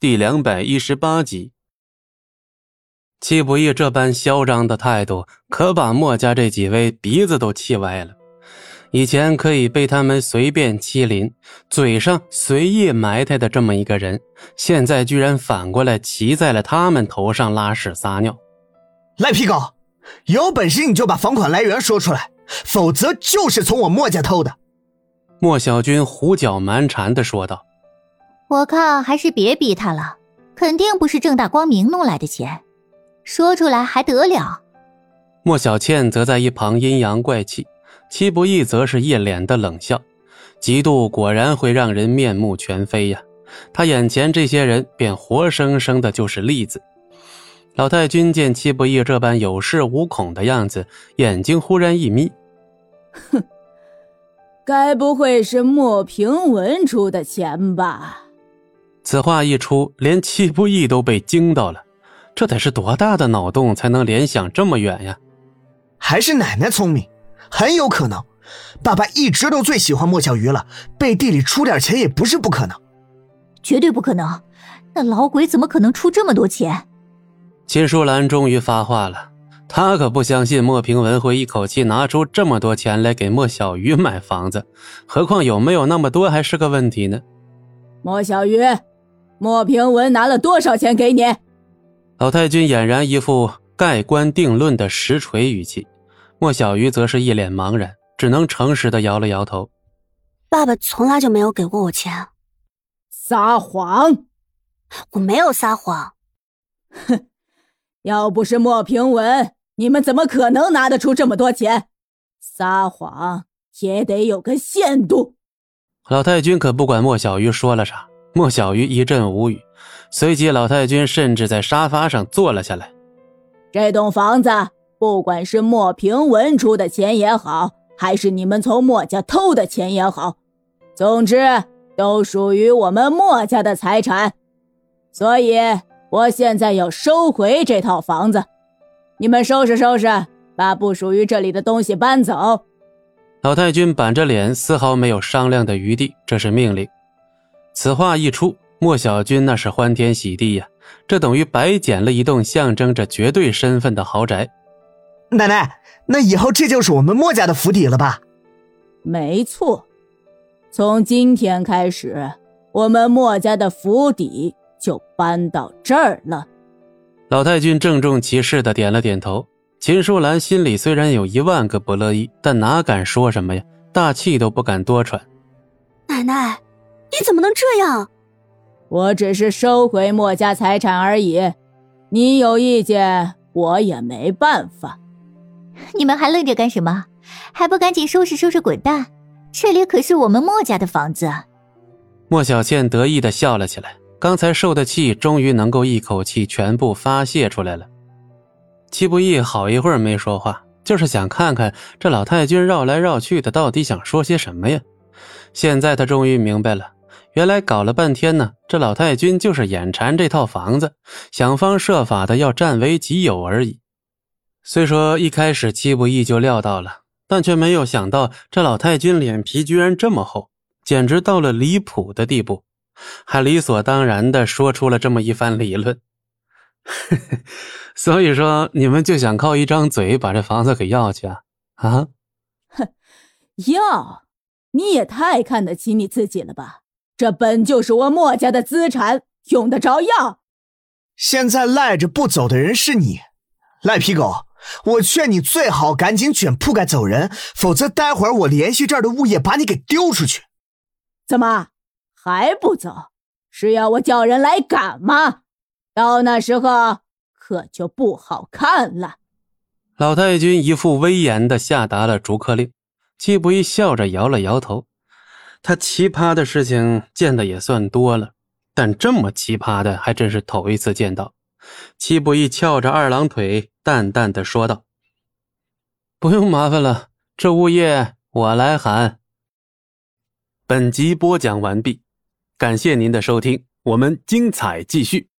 第两百一十八集。戚不义这般嚣张的态度，可把墨家这几位鼻子都气歪了。以前可以被他们随便欺凌，嘴上随意埋汰的这么一个人，现在居然反过来骑在了他们头上拉屎撒尿。赖皮狗，有本事你就把房款来源说出来，否则就是从我墨家偷的。莫小军胡搅蛮缠的说道：“我看还是别逼他了，肯定不是正大光明弄来的钱，说出来还得了。”莫小倩则在一旁阴阳怪气。戚不义则是一脸的冷笑，嫉妒果然会让人面目全非呀！他眼前这些人便活生生的就是例子。老太君见戚不义这般有恃无恐的样子，眼睛忽然一眯：“哼，该不会是莫平文出的钱吧？”此话一出，连戚不义都被惊到了。这得是多大的脑洞才能联想这么远呀？还是奶奶聪明。很有可能，爸爸一直都最喜欢莫小鱼了，背地里出点钱也不是不可能。绝对不可能，那老鬼怎么可能出这么多钱？秦淑兰终于发话了，她可不相信莫平文会一口气拿出这么多钱来给莫小鱼买房子，何况有没有那么多还是个问题呢。莫小鱼，莫平文拿了多少钱给你？老太君俨然一副盖棺定论的实锤语气。莫小鱼则是一脸茫然，只能诚实的摇了摇头。爸爸从来就没有给过我钱。撒谎！我没有撒谎。哼，要不是莫平文，你们怎么可能拿得出这么多钱？撒谎也得有个限度。老太君可不管莫小鱼说了啥，莫小鱼一阵无语。随即，老太君甚至在沙发上坐了下来。这栋房子。不管是莫平文出的钱也好，还是你们从莫家偷的钱也好，总之都属于我们莫家的财产，所以我现在要收回这套房子。你们收拾收拾，把不属于这里的东西搬走。老太君板着脸，丝毫没有商量的余地，这是命令。此话一出，莫小军那是欢天喜地呀，这等于白捡了一栋象征着绝对身份的豪宅。奶奶，那以后这就是我们莫家的府邸了吧？没错，从今天开始，我们莫家的府邸就搬到这儿了。老太君郑重其事的点了点头。秦淑兰心里虽然有一万个不乐意，但哪敢说什么呀？大气都不敢多喘。奶奶，你怎么能这样？我只是收回莫家财产而已，你有意见，我也没办法。你们还愣着干什么？还不赶紧收拾收拾滚蛋！这里可是我们莫家的房子。莫小倩得意的笑了起来，刚才受的气终于能够一口气全部发泄出来了。戚不义好一会儿没说话，就是想看看这老太君绕来绕去的到底想说些什么呀。现在他终于明白了，原来搞了半天呢，这老太君就是眼馋这套房子，想方设法的要占为己有而已。虽说一开始戚不义就料到了，但却没有想到这老太君脸皮居然这么厚，简直到了离谱的地步，还理所当然的说出了这么一番理论。所以说，你们就想靠一张嘴把这房子给要去啊？啊？哼，要？你也太看得起你自己了吧？这本就是我墨家的资产，用得着要？现在赖着不走的人是你，赖皮狗。我劝你最好赶紧卷铺盖走人，否则待会儿我联系这儿的物业把你给丢出去。怎么还不走？是要我叫人来赶吗？到那时候可就不好看了。老太君一副威严的下达了逐客令。季不义笑着摇了摇头。他奇葩的事情见的也算多了，但这么奇葩的还真是头一次见到。七不义翘着二郎腿。淡淡的说道：“不用麻烦了，这物业我来喊。”本集播讲完毕，感谢您的收听，我们精彩继续。